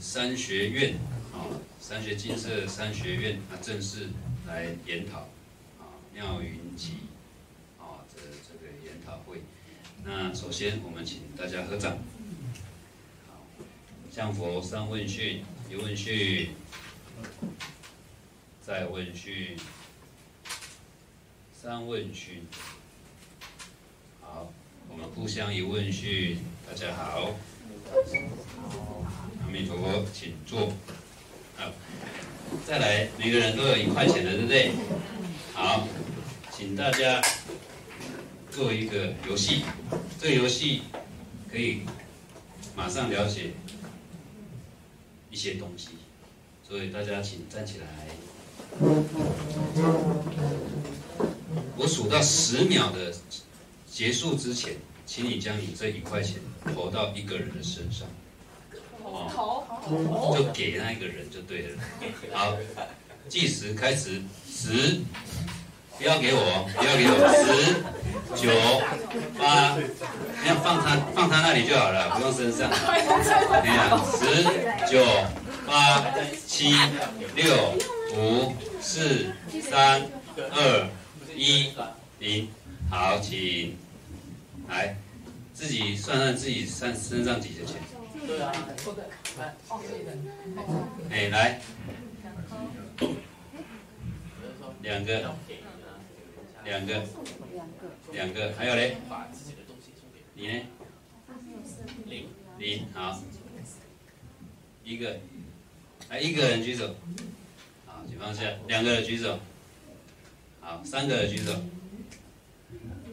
三学院啊，三学金色三学院啊，正式来研讨啊，妙云集啊这这个研讨会。那首先我们请大家合掌。好，向佛三问讯，一问讯，再问讯，三问讯。好，我们互相一问讯，大家好。弥陀佛，请坐。好，再来，每个人都有一块钱的，对不对？好，请大家做一个游戏。这个游戏可以马上了解一些东西，所以大家请站起来。我数到十秒的结束之前。请你将你这一块钱投到一个人的身上，哦，就给那一个人就对了。好，计时开始，十，不要给我，不要给我，十、九、八，你要放他放他那里就好了，不用身上。你看，十、九、八、七、六、五、四、三、二、一、零，好，请。来，自己算算自己身身上几的钱。对啊，来，哎，来，两个，两个，两个，还有嘞？你呢？零，零，好，一个，来一个人举手，好，请放下，两个人举手，好，三个人举手，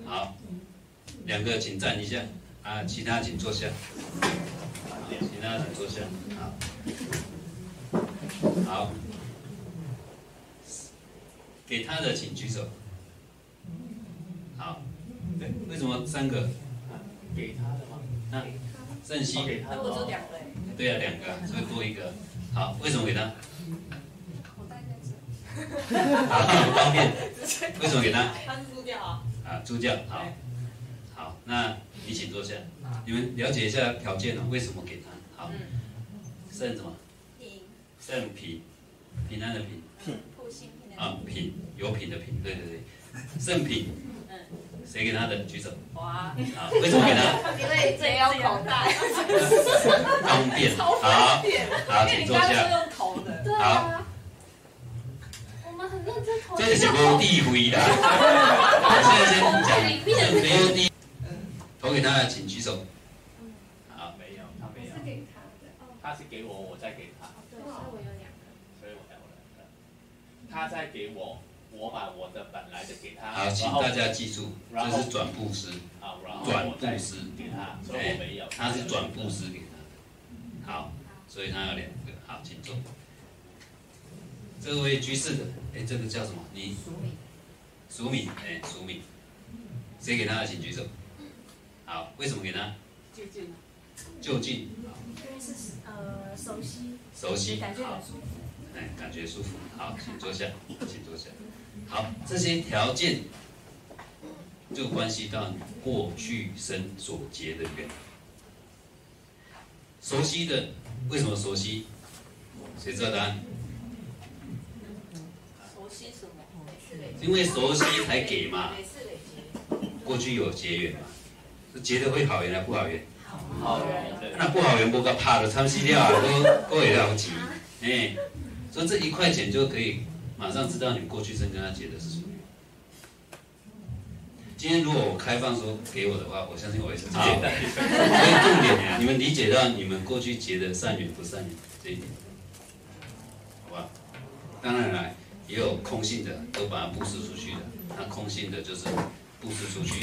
好。两个请站一下，啊，其他请坐下，其他请坐下，好，好，给他的请举手，好，对，为什么三个？给他的吗？那郑熙给他的，对啊，两个，所以多一个，好，为什么给他？好，很方便，为什么给他？他是助教啊，啊，助教，好。那你请坐下，你们了解一下条件呢？为什么给他？好，肾什么？平。圣平，平安的平。平。啊，平有品的品，对对对，圣品。嗯。谁给他的？举手。哇啊。好，为什么给他？因为这要口袋。方便。好。好，请坐下。用投的。好。我们很认真投。这是无地位的。我现在先讲，没有地。投给他的，请举手。好，没有，他没有。是给他的，他是给我，我再给他。对，所以我有两个。所以我有两个。他再给我，我把我的本来的给他。好，请大家记住，这是转布施。好，然后转布施给他，所以我没有。他是转布施给他的。好，所以他有两个。好，请坐。这位居士的，哎，这个叫什么？你。熟米。熟米，哎，熟米。谁给他的，请举手。好，为什么给他？就近。就近。因为是呃熟悉。熟悉。感觉很舒服。哎，感觉舒服。好，请坐下，请坐下。好，这些条件就关系到你过去生所结的缘。熟悉的，为什么熟悉？谁知道答案？熟悉什么？因为熟悉才给嘛。过去有结缘嘛。结的会好缘还不好缘？好缘。那不好缘，不个怕的，参西掉都 都会了急。哎，所以这一块钱就可以马上知道你过去生跟他结的是什么。今天如果我开放说给我的话，我相信我也是这样。所以重点，你们理解到你们过去结的善缘不善缘这一点，好吧？当然了，也有空性的，都把它布施出去的。那空性的就是布施出去。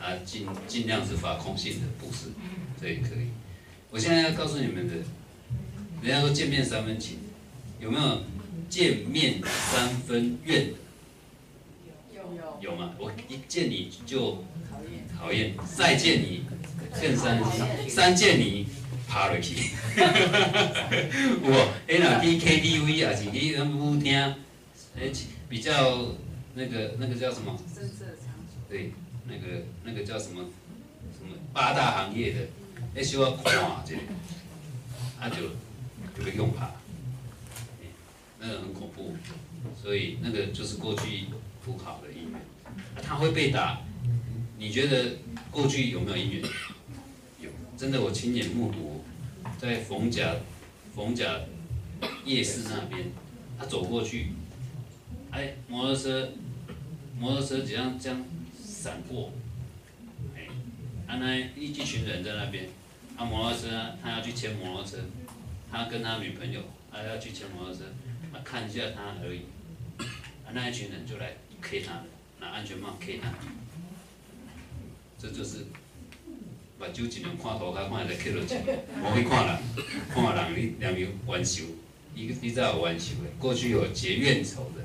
啊，尽尽量是发空性的不是，这也可以。我现在要告诉你们的，人家说见面三分情，有没有见面三分怨？有有有吗？我一见你就讨厌，再见你更三三见你爬落去。我哎那去 KTV 啊，是去舞厅，哎比较那个那个叫什么？对。那个那个叫什么什么八大行业的，那需要看这里，他就就被用爬，那个很恐怖，所以那个就是过去不好的姻缘。他会被打，你觉得过去有没有姻缘？有，真的我亲眼目睹，在逢甲逢甲夜市那边，他走过去，哎，摩托车摩托车这样这样闪过，哎，啊那一一群人在那边，他摩托车他要去牵摩托车，他跟他女朋友他要去牵摩托车，他看一下他而已，啊那一群人就来 K 他。拿安全帽 K 他，这就是目睭尽量看图卡，看会使 K 落去，无去看人，看人你两边冤仇，你你知有冤仇的，过去有结怨仇的，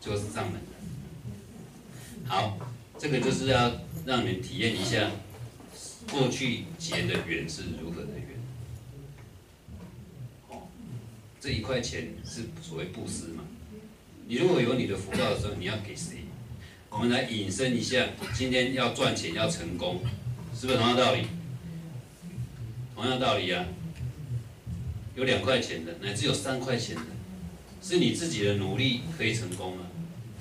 就是上门的。好，这个就是要让你们体验一下过去结的缘是如何的缘。哦，这一块钱是所谓布施嘛？你如果有你的福报的时候，你要给谁？我们来引申一下，今天要赚钱要成功，是不是同样道理？同样道理啊，有两块钱的，乃至有三块钱的，是你自己的努力可以成功吗？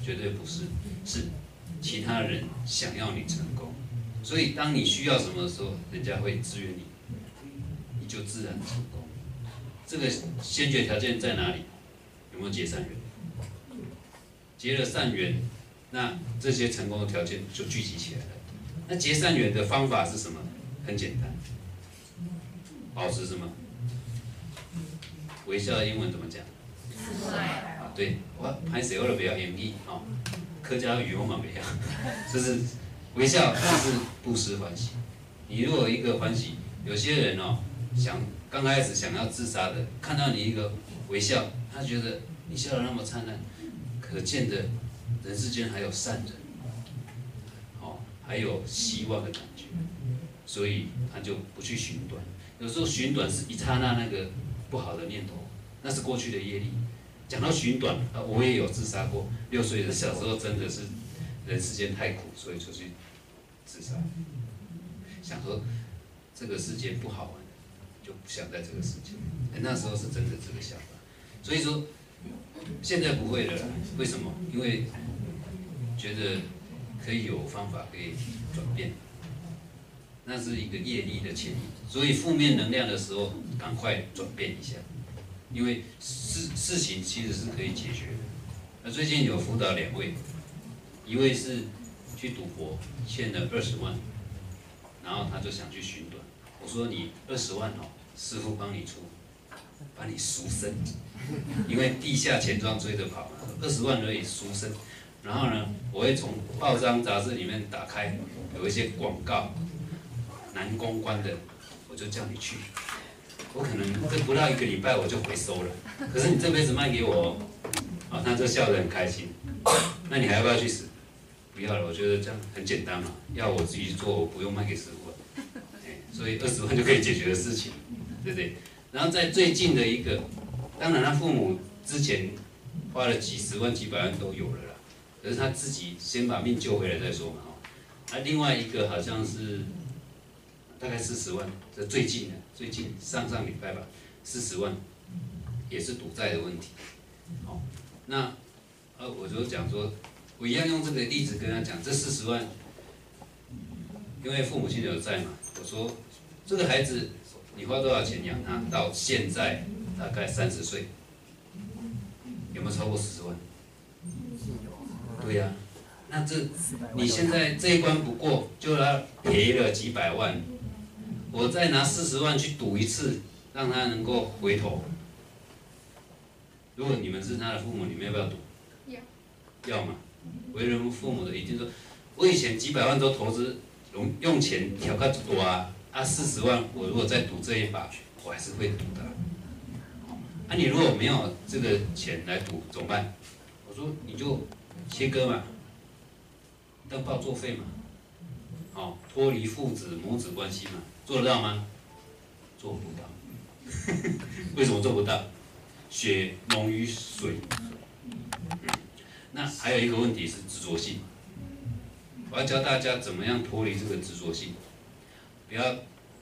绝对不是，是其他人想要你成功，所以当你需要什么的时候，人家会支援你，你就自然成功。这个先决条件在哪里？有没有结善缘？结了善缘。那这些成功的条件就聚集起来了。那结善缘的方法是什么？很简单，保持什么？微笑的英文怎么讲？啊，对，我拍谁我都不要演绎哦。客家语我嘛不要，就是微笑就是布施欢喜。你如果一个欢喜，有些人哦想刚开始想要自杀的，看到你一个微笑，他觉得你笑得那么灿烂，可见的。人世间还有善人，哦，还有希望的感觉，所以他就不去寻短。有时候寻短是一刹那那个不好的念头，那是过去的业力。讲到寻短，啊，我也有自杀过。六岁的小时候真的是人世间太苦，所以出去自杀，想说这个世界不好玩，就不想在这个世界。那时候是真的这个想法，所以说。现在不会了，为什么？因为觉得可以有方法可以转变，那是一个业力的牵引。所以负面能量的时候，赶快转变一下，因为事事情其实是可以解决的。那最近有辅导两位，一位是去赌博欠了二十万，然后他就想去寻短，我说你二十万哦，师傅帮你出。把你赎身，因为地下钱庄追着跑嘛，二十万而已赎身。然后呢，我会从报章杂志里面打开，有一些广告，难公关的，我就叫你去。我可能这不到一个礼拜我就回收了，可是你这辈子卖给我，啊，他就笑得很开心。那你还要不要去死？不要了，我觉得这样很简单嘛，要我自己做，不用卖给师傅。哎，所以二十万就可以解决的事情，对不对？然后在最近的一个，当然他父母之前花了几十万、几百万都有了啦，可是他自己先把命救回来再说嘛，哦。那另外一个好像是大概四十万，这最近的，最近上上礼拜吧，四十万，也是赌债的问题，好，那呃我就讲说，我一样用这个例子跟他讲，这四十万，因为父母亲有债嘛，我说这个孩子。你花多少钱养他？到现在大概三十岁，有没有超过四十万？对呀，那这你现在这一关不过，就要赔了几百万。我再拿四十万去赌一次，让他能够回头。如果你们是他的父母，你们要不要赌？要。要嘛？为人父母的一定说，我以前几百万都投资，用用钱调较多啊。啊，四十万，我如果再赌这一把，我还是会赌的。啊，你如果没有这个钱来赌，怎么办？我说你就切割嘛，当报作废嘛，哦，脱离父子母子关系嘛，做得到吗？做不到。为什么做不到？血浓于水。那还有一个问题是执着性，我要教大家怎么样脱离这个执着性。不要，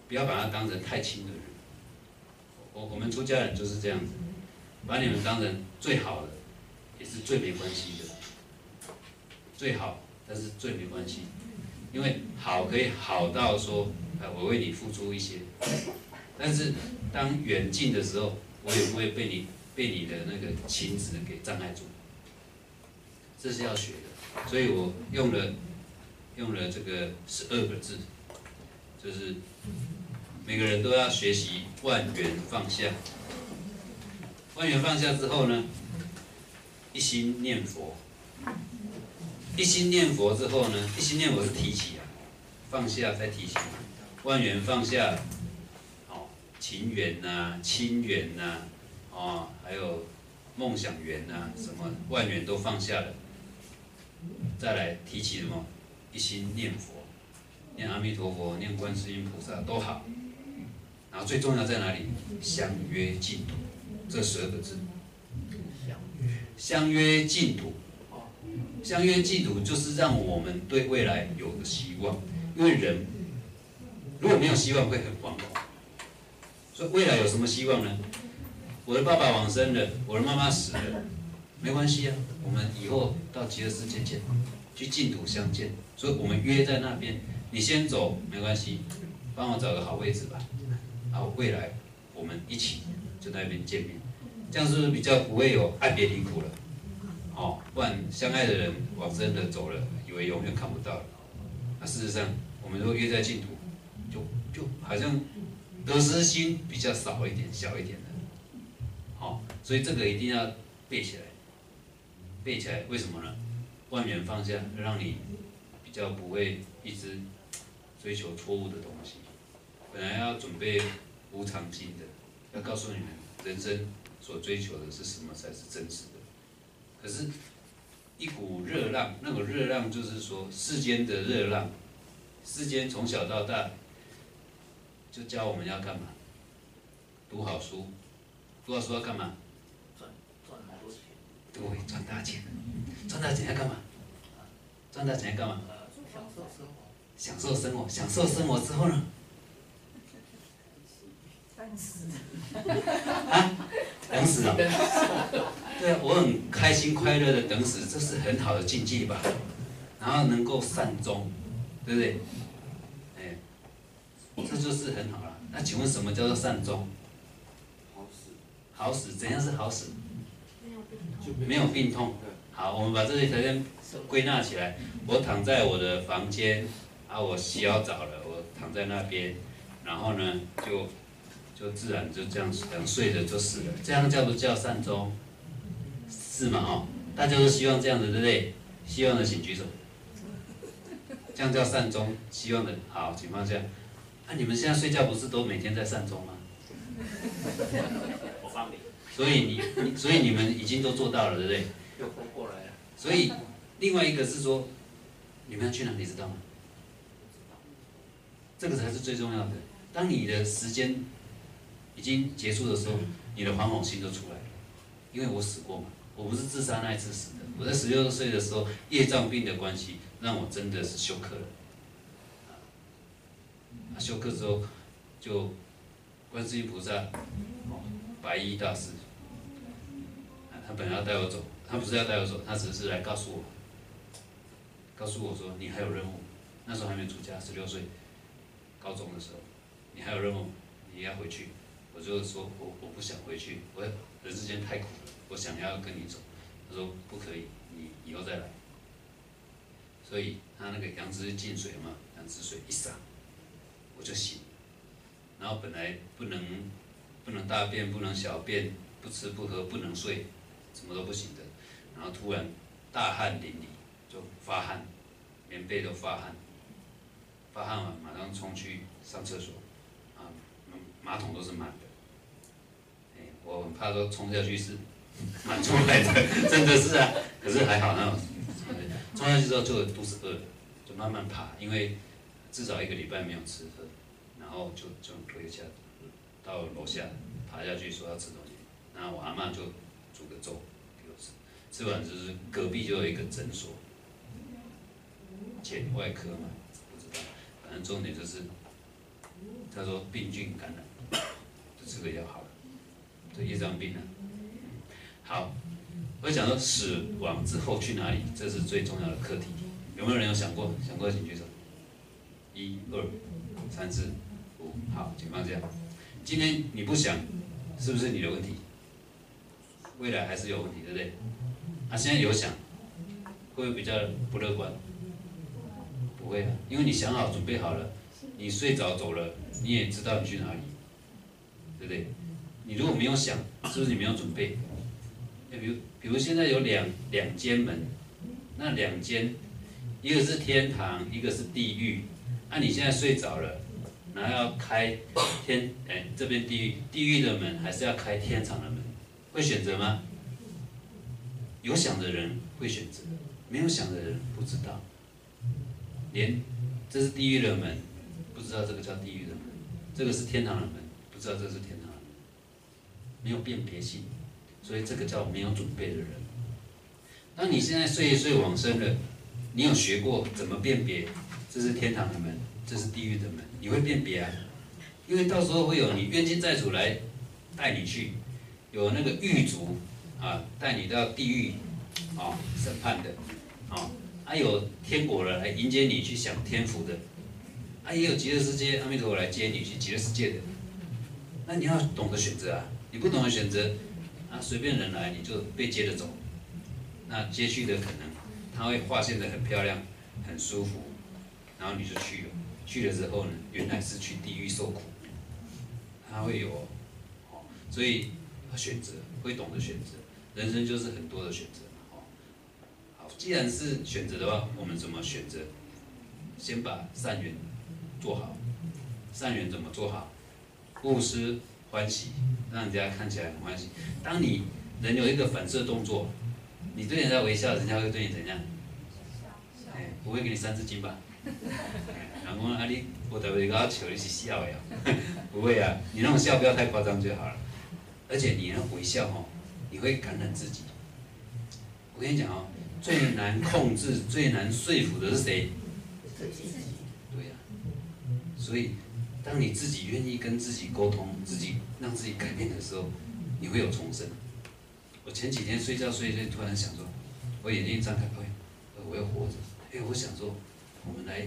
不要把他当成太亲的人。我我们出家人就是这样子，把你们当成最好的，也是最没关系的，最好，但是最没关系，因为好可以好到说，啊，我为你付出一些，但是当缘尽的时候，我也不会被你被你的那个情执给障碍住，这是要学的，所以我用了用了这个十二个字，就是每个人都要学习万缘放下。万缘放下之后呢，一心念佛。一心念佛之后呢，一心念佛是提起啊，放下再提起，万缘放下，哦，情缘呐、亲缘呐，哦，还有梦想缘呐，什么万缘都放下了，再来提起什么？一心念佛，念阿弥陀佛，念观世音菩萨都好。然后最重要在哪里？相约净土，这十二个字。相约净土，相约净土就是让我们对未来有个希望。因为人如果没有希望，会很惶恐。所以未来有什么希望呢？我的爸爸往生了，我的妈妈死了，没关系啊，我们以后到极乐世界见，去净土相见。所以我们约在那边，你先走没关系，帮我找个好位置吧。好，未来我们一起就在那边见面，这样是不是比较不会有爱别离苦了？哦，不然相爱的人往生的走了，以为永远看不到了。那事实上，我们如果约在净土，就就好像得失心比较少一点、小一点的。好，所以这个一定要背起来，背起来。为什么呢？万缘放下，让你比较不会一直追求错误的东西。本来要准备无常心的，要告诉你们，人生所追求的是什么才是真实。可是，一股热浪，那股热浪就是说世间的热浪，世间从小到大就教我们要干嘛？读好书，读好书要干嘛？赚赚好多钱，对，赚大钱。赚大钱要干嘛？赚大钱要干嘛？呃，享受生活。享受生活，享受生活之后呢？等死。等死啊！对啊，我很开心快乐的等死，这是很好的境界吧？然后能够善终，对不对？哎，这就是很好了。那请问什么叫做善终？好死。好死，怎样是好死？没有病痛。没有病痛。好，我们把这些条件归纳起来。我躺在我的房间，啊，我洗好澡了，我躺在那边，然后呢，就就自然就这样想睡着就死了，这样叫不叫善终？是吗？哦，大家都希望这样的，对不对？希望的请举手。这样叫善终，希望的好请放下，啊，你们现在睡觉不是都每天在善终吗？我帮你。所以你你所以你们已经都做到了，对不对？又活过来了。所以另外一个是说，你们要去哪里知道吗？这个才是最重要的。当你的时间已经结束的时候，你的惶恐心就出来了。因为我死过嘛，我不是自杀那一次死的。我在十六岁的时候，业障病的关系，让我真的是休克了。啊，休克之后，就观世音菩萨，哦，白衣大师，啊，他本来要带我走，他不是要带我走，他只是来告诉我，告诉我说你还有任务。那时候还没出家，十六岁，高中的时候，你还有任务，你要回去。我就说我我不想回去，我人世间太苦了，我想要跟你走。他说不可以，你以后再来。所以他那个羊脂进水嘛，羊脂水一洒，我就醒。然后本来不能不能大便，不能小便，不吃不喝，不能睡，什么都不行的。然后突然大汗淋漓，就发汗，棉被都发汗，发汗完马上冲去上厕所，啊，马桶都是满的。我很怕说冲下去是 满出来的，真的是啊。可是还好那种，冲下去之后就肚子饿了，就慢慢爬，因为至少一个礼拜没有吃喝，然后就就回家，到楼下爬下去说要吃东西，然后我阿妈就煮个粥给我吃，吃完就是隔壁就有一个诊所，前外科嘛，不知道，反正重点就是他说病菌感染，这个要好，这业障病啊。好，我讲说死亡之后去哪里，这是最重要的课题。有没有人有想过？想过请举手。一、二、三、四、五，好，请放下。今天你不想，是不是你的问题？未来还是有问题，对不对？啊，现在有想，会不会比较不乐观？不会啊，因为你想好、准备好了，你睡着走了，你也知道你去哪里，对不对？你如果没有想，是不是你没有准备？比如，比如现在有两两间门，那两间，一个是天堂，一个是地狱。那你现在睡着了，然后要开天，哎，这边地狱，地狱的门还是要开天堂的门？会选择吗？有想的人会选择，没有想的人不知道。连这是地狱的门，不知道这个叫地狱的门；这个是天堂的门，不知道这是天堂，没有辨别性，所以这个叫没有准备的人。当你现在睡一睡往生了，你有学过怎么辨别？这是天堂的门，这是地狱的门，你会辨别啊？因为到时候会有你冤亲债主来带你去，有那个狱卒啊带你到地狱啊审判的啊，还有天国的来迎接你去享天福的，啊也有极乐世界阿弥陀佛来接你去极乐世界的，那你要懂得选择啊，你不懂得选择啊随便人来你就被接着走，那接去的可能他会画现的很漂亮，很舒服。然后你就去了，去了之后呢，原来是去地狱受苦，他会有，哦，所以选择会懂得选择，人生就是很多的选择嘛，哦，好，既然是选择的话，我们怎么选择？先把善缘做好，善缘怎么做好？布施欢喜，让人家看起来很欢喜。当你人有一个反射动作，你对人家微笑，人家会对你怎样？哎，不会给你三字经吧？人讲啊，你我特别搞笑，你是笑的呀？不会啊，你那种笑不要太夸张就好了。而且你那微笑哦，你会感染自己。我跟你讲哦，最难控制、最难说服的是谁？对呀。所以，当你自己愿意跟自己沟通、自己让自己改变的时候，你会有重生。我前几天睡觉睡睡，突然想说，我眼睛一张开，哎，我要活着。哎，我想说。我们来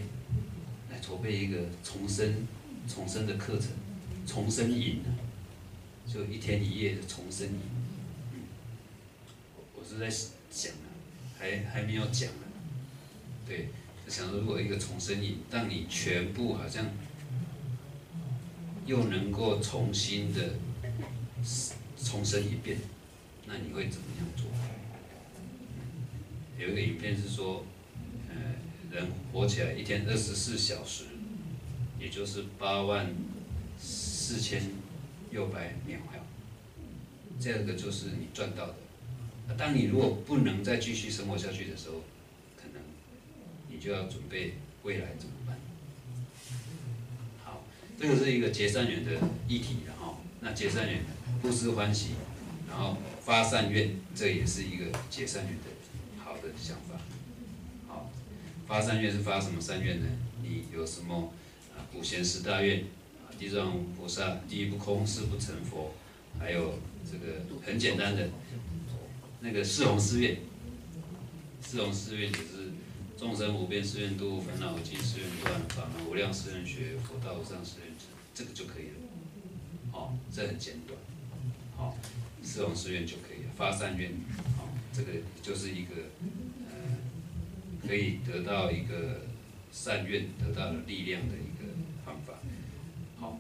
来筹备一个重生重生的课程，重生营啊，就一天一夜的重生营。嗯，我是在想啊，还还没有讲呢。对，想说如果一个重生营，让你全部好像又能够重新的重生一遍，那你会怎么样做？有一个影片是说。呃人活起来一天二十四小时，也就是八万四千六百秒，这个就是你赚到的。当你如果不能再继续生活下去的时候，可能你就要准备未来怎么办？这个是一个结善缘的议题了哈。那结善缘，不思欢喜，然后发善愿，这也是一个结善缘的好的想法。好发善愿是发什么善愿呢？你有什么啊？普贤十大愿啊，地藏菩萨第一不空，誓不成佛，还有这个很简单的那个四弘誓愿。四弘誓愿就是众生无边誓愿度，烦恼尽誓愿断，法门无量誓愿学，佛道无上誓愿成，这个就可以了。好，这很简短。好，四种誓愿就可以了。发善愿，好，这个就是一个呃。可以得到一个善愿，得到力量的一个方法。好，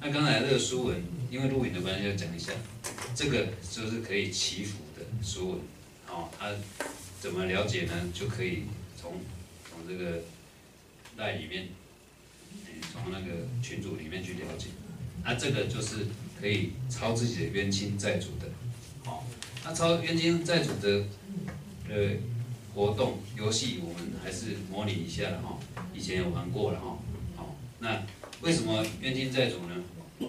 那刚才这个书文，因为录影的关系，要讲一下，这个就是可以祈福的书文。哦，它怎么了解呢？就可以从从这个袋里面，从那个群组里面去了解。那这个就是可以抄自己的冤亲债主的。好，那抄冤亲债主的，呃。活动游戏我们还是模拟一下了哈，以前有玩过了哈。好，那为什么冤亲债主呢？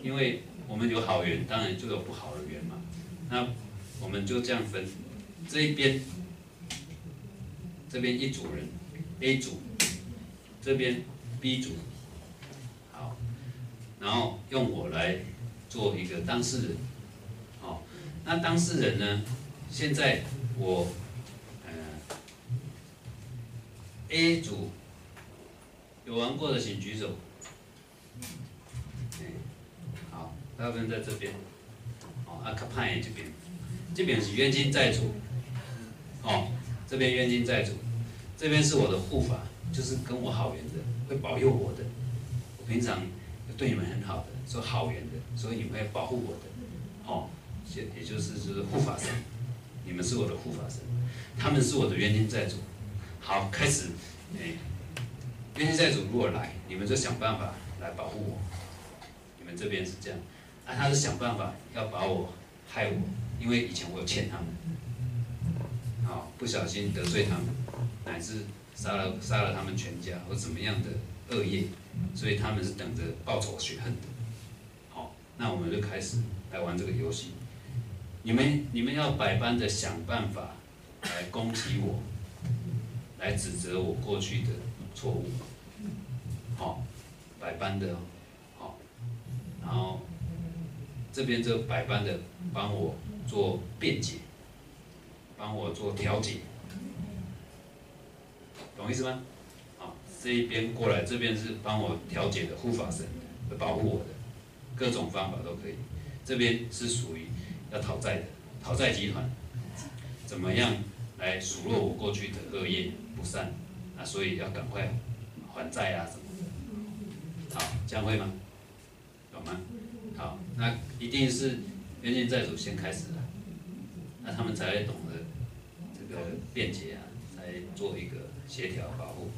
因为我们有好缘，当然就有不好的缘嘛。那我们就这样分，这一边这边一组人 A 组，这边 B 组，好，然后用我来做一个当事人，好那当事人呢？现在我，呃，A 组有玩过的请举手。哎好，大部分在这边。哦，阿卡派这边，这边是冤亲债主。哦，这边冤亲债主，这边是我的护法，就是跟我好缘的，会保佑我的。我平常对你们很好的，说好缘的，所以你们会保护我的。哦，也也就是就是护法神，你们是我的护法神，他们是我的冤亲债主。好，开始，哎，冤亲债主如果来，你们就想办法来保护我。你们这边是这样，啊，他是想办法要把我害我，因为以前我有欠他们，不小心得罪他们，乃至杀了杀了他们全家或怎么样的恶业，所以他们是等着报仇雪恨的。好，那我们就开始来玩这个游戏。你们你们要百般的想办法来攻击我，来指责我过去的错误，好，百般的，好，然后这边就百般的帮我做辩解，帮我做调解，懂意思吗？好，这一边过来，这边是帮我调解的护法神，保护我的，各种方法都可以。这边是属于要讨债的，讨债集团，怎么样来数落我过去的恶业不善啊？所以要赶快还债啊什么的。好，这样会吗？懂吗？好，那一定是冤亲债主先开始了，那他们才会懂得这个便捷啊，来做一个协调保护。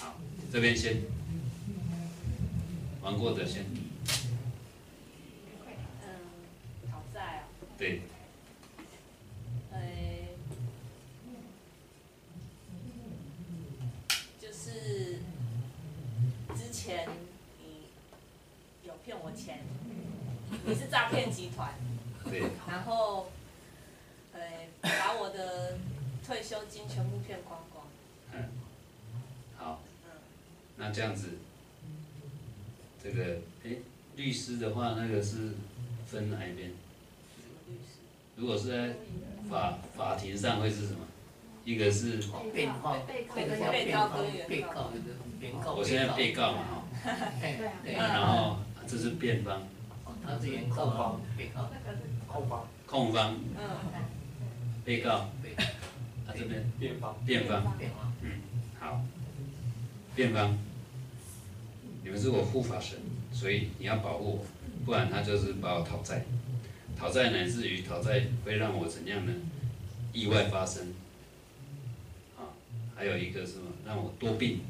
好，这边先玩过的先，嗯，讨债啊，对，呃，就是之前你有骗我钱，你是诈骗集团，对，然后，呃，把我的退休金全部骗光光，嗯，好，嗯，那这样子，这个诶，律师的话，那个是分哪一边？律师？如果是在法法庭上会是什么？一个是，被告被告被告跟原告被告，原告。我现在被告。嘛哈，对，对，然后这是辩方，哦他是原告方，被告，控方、控方、嗯，被告，他啊这边辩方，辩方，辩方，好，辩方，你们是我护法神，所以你要保护我，不然他就是把我讨债，讨债乃至于讨债会让我怎样呢？意外发生，啊，还有一个是什么？让我多病、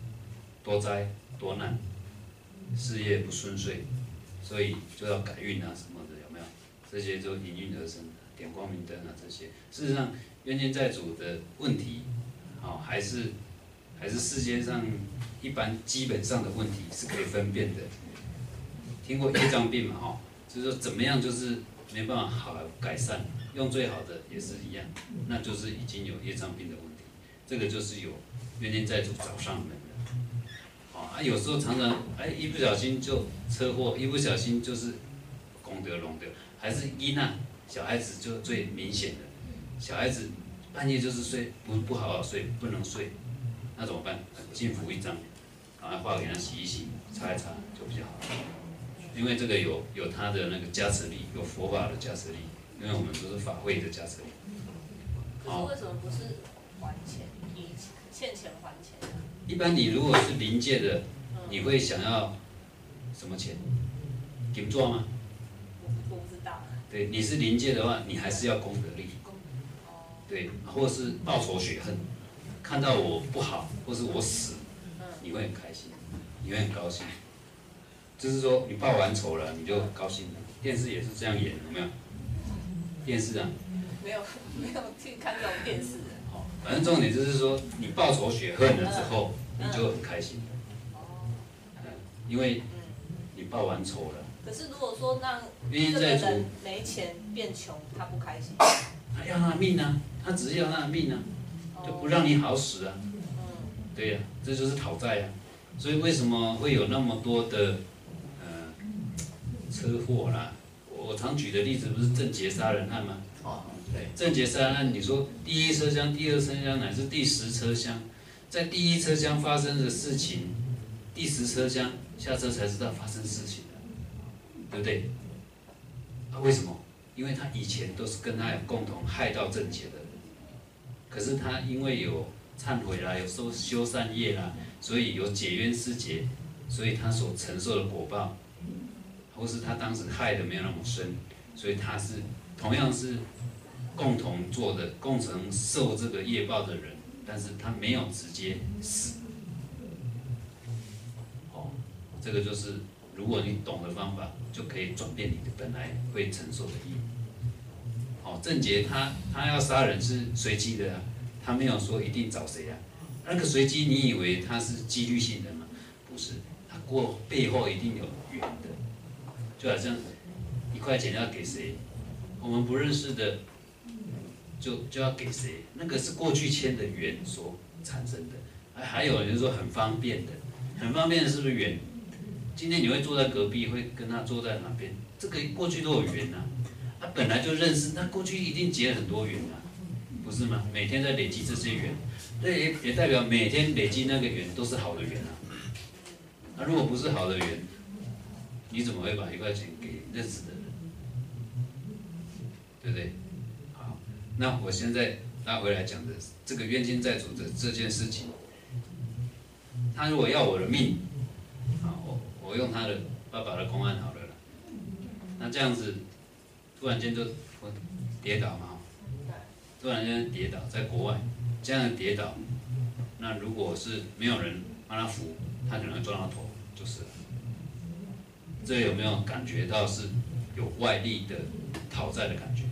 多灾、多难，事业不顺遂，所以就要改运啊什么的，有没有？这些就应运而生，点光明灯啊这些。事实上，冤亲债主的问题，好、还是还是世界上一般基本上的问题是可以分辨的。听过业障病嘛？哈、就是说怎么样就是没办法好改善，用最好的也是一样，那就是已经有业障病的问题。这个就是有冤亲债主找上门了。哦啊，有时候常常哎一不小心就车祸，一不小心就是功德龙德，还是一难小孩子就最明显的，小孩子半夜就是睡不不好好睡，不能睡，那怎么办？进服一张，赶快画给他洗一洗，擦一擦就比较好。因为这个有有他的那个加持力，有佛法的加持力，因为我们都是法会的加持力。可是为什么不是还钱，以欠钱还钱呢？一般你如果是临界的，嗯你会想要什么钱？金做吗？对，你是临界的话，你还是要功德力，哦，对，或是报仇雪恨，看到我不好，或是我死，嗯，你会很开心，你会很高兴。就是说，你报完仇了，你就高兴了。电视也是这样演，有没有？电视啊，没有没有去看这种电视的。好，反正重点就是说，你报仇雪恨了之后，你就很开心，因为嗯。你报完仇了，可是如果说让冤亲这个人没钱变穷，他不开心。他要他的命啊，他只是要他的命啊，就不让你好死啊。嗯对呀、这就是讨债啊。所以为什么会有那么多的呃车祸啦？我我常举的例子不是郑捷杀人案吗？哦，对，郑捷杀人案，你说第一车厢、第二车厢乃至第十车厢，在第一车厢发生的事情，第十车厢下车才知道发生事情的，对不对？啊，为什么？因为他以前都是跟他有共同害到郑捷的，可是他因为有忏悔啦，有修修善业啦，所以有解冤释结，所以他所承受的果报，或是他当时害的没有那么深，所以他是同样是共同做的，共同受这个业报的人，但是他没有直接死。哦，这个就是如果你懂的方法，就可以转变你的本来会承受的业。哦，郑杰他他要杀人是随机的啊，他没有说一定找谁啊。那个随机，你以为他是几率性的吗？不是，他过背后一定有缘的，就好像一块钱要给谁，我们不认识的，就就要给谁，那个是过去签的缘所产生的。还还有人说很方便的，很方便是不是缘？今天你会坐在隔壁，会跟他坐在哪边？这个过去都有缘呐、他本来就认识，那过去一定结很多缘啊，不是吗？每天在累积这些缘，这也也代表每天累积那个缘都是好的缘啊。那如果不是好的缘，你怎么会把一块钱给认识的人？对不对？好，那我现在拉回来讲的这个冤亲债主的这件事情，他如果要我的命，我我用他的爸爸的公案好了啦。那这样子，突然间就跌倒嘛，突然间跌倒，在国外这样跌倒，那如果是没有人帮他扶，他可能会撞到头，就是了。这有没有感觉到是有外力的讨债的感觉？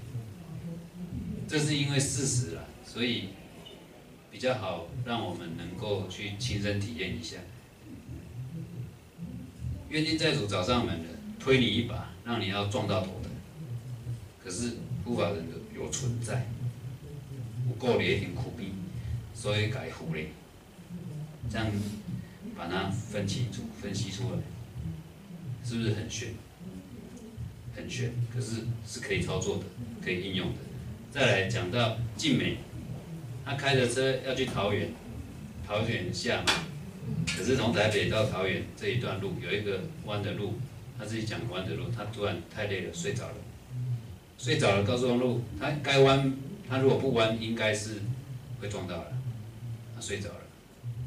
这是因为事实啦，所以比较好让我们能够去亲身体验一下。冤亲债主找上门了，推你一把，让你要撞到头的。可是护法人的有存在，有够你一定苦逼，所以改护嘞，这样把它分清楚、分析出来，是不是很玄？很玄，可是是可以操作的，可以应用的。再来讲到静美，他开着车要去桃园，桃园下嘛，可是从台北到桃园这一段路有一个弯的路，他自己讲弯的路，他突然太累了睡着了，睡着了高速公路，他该弯，他如果不弯应该是会撞到了，他睡着了，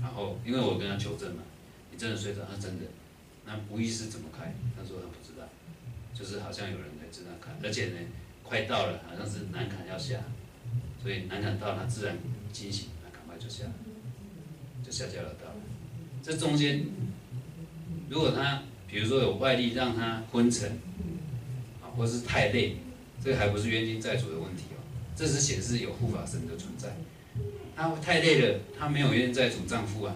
然后因为我跟他求证嘛，你真的睡着，他真的，那吴医师怎么开？他说他不知道，就是好像有人在这样看，而且呢快到了，好像是南坎要下，所以南坎到他自然惊醒，那赶快就下，就下交流道了。这中间，如果他比如说有外力让他昏沉，啊，或是太累，这还不是冤亲债主的问题哦，这是显示有护法神的存在。他太累了，他没有冤亲债主丈夫啊，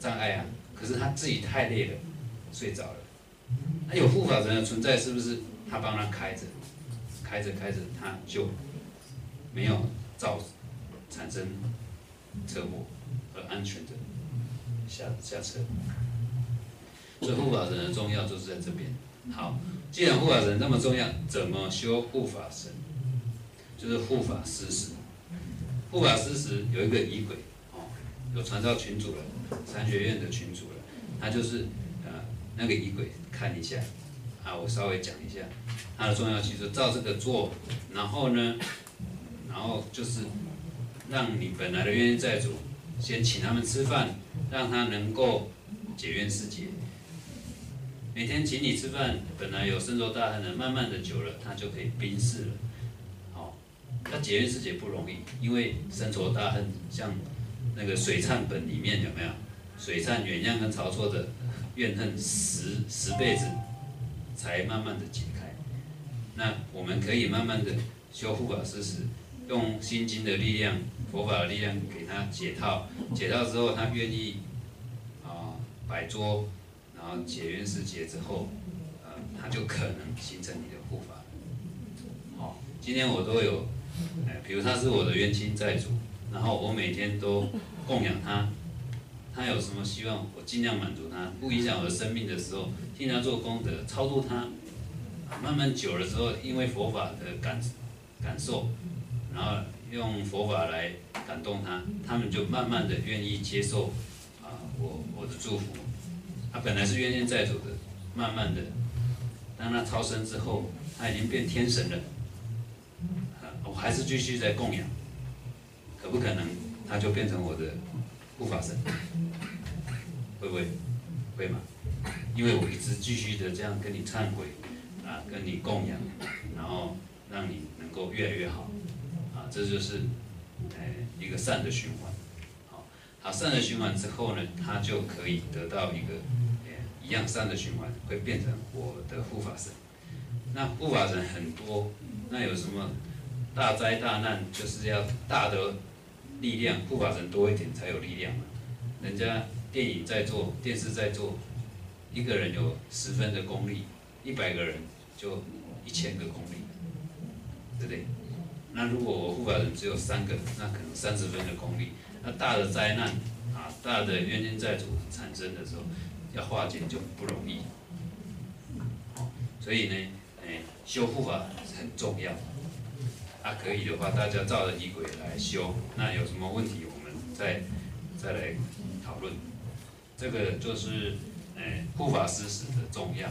障碍啊，可是他自己太累了，睡着了。那有护法神的存在，是不是他帮他开着，开着开着，他就没有造产生车祸，而安全的下下车。所以护法神的重要就是在这边。好，既然护法神那么重要，怎么修护法神？就是护法施食。护法施食有一个仪轨，哦，有传到群主了，禅学院的群主了，他就是呃那个仪轨看一下，啊，我稍微讲一下它的重要性，就照这个做，然后呢，然后就是让你本来的冤亲债主先请他们吃饭，让他能够解冤释结。每天请你吃饭，本来有深仇大恨的，慢慢的久了，他就可以冰释了。好、他解冤释结不容易，因为深仇大恨，像那个水忏本里面有没有？水忏远亮跟曹错的怨恨十十辈子，才慢慢的解开。那我们可以慢慢的修复法施食，用心经的力量、佛法的力量给他解套，解套之后他愿意啊摆桌。然后解冤释结之后，呃，他就可能形成你的护法。好、今天我都有，呃，比如他是我的冤亲债主，然后我每天都供养他，他有什么希望，我尽量满足他，不影响我的生命的时候，替他做功德，超度他，慢慢久了之后，因为佛法的感感受，然后用佛法来感动他，他们就慢慢的愿意接受啊我我的祝福。他本来是冤冤债主的，慢慢的，当他超生之后，他已经变天神了，啊，我还是继续在供养，可不可能他就变成我的护法神？会不会？会吗？因为我一直继续的这样跟你忏悔，啊，跟你供养，然后让你能够越来越好，这就是，呃，一个善的循环，好，好善的循环之后呢，他就可以得到一个，呃，一样善的循环，会变成我的护法神。那护法神很多，那有什么大灾大难，就是要大的力量，护法神多一点才有力量嘛。人家电影在做，电视在做，一个人有十分的功力，一百个人就一千个功力，对不对？那如果我护法人只有三个，那可能三十分的功力，那大的灾难啊，大的冤亲债主产生的时候，要化解就不容易。所以呢，哎，修护法很重要。啊，可以的话，大家照着仪轨来修。那有什么问题，我们再再来讨论。这个就是，哎，护法施食的重要。